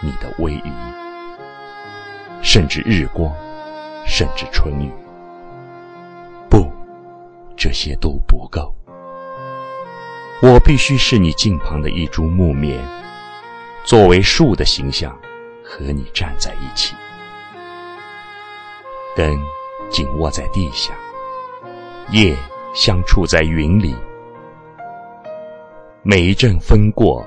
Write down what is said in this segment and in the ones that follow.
你的威仪，甚至日光，甚至春雨，不，这些都不够。我必须是你近旁的一株木棉，作为树的形象，和你站在一起。根紧握在地下，叶相触在云里。每一阵风过，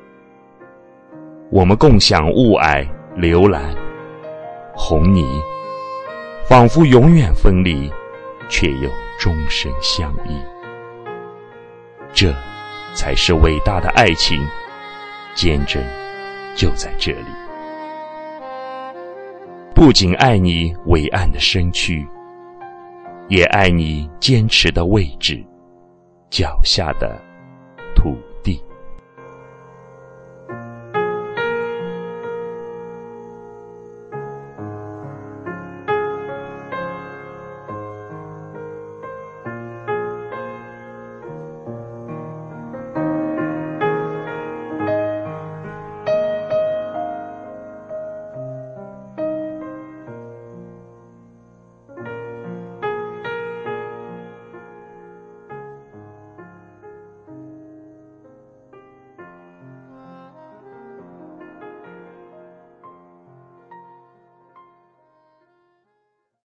我们共享雾霭、流岚、红泥，仿佛永远分离，却又终身相依。这。才是伟大的爱情，坚贞就在这里。不仅爱你伟岸的身躯，也爱你坚持的位置，脚下的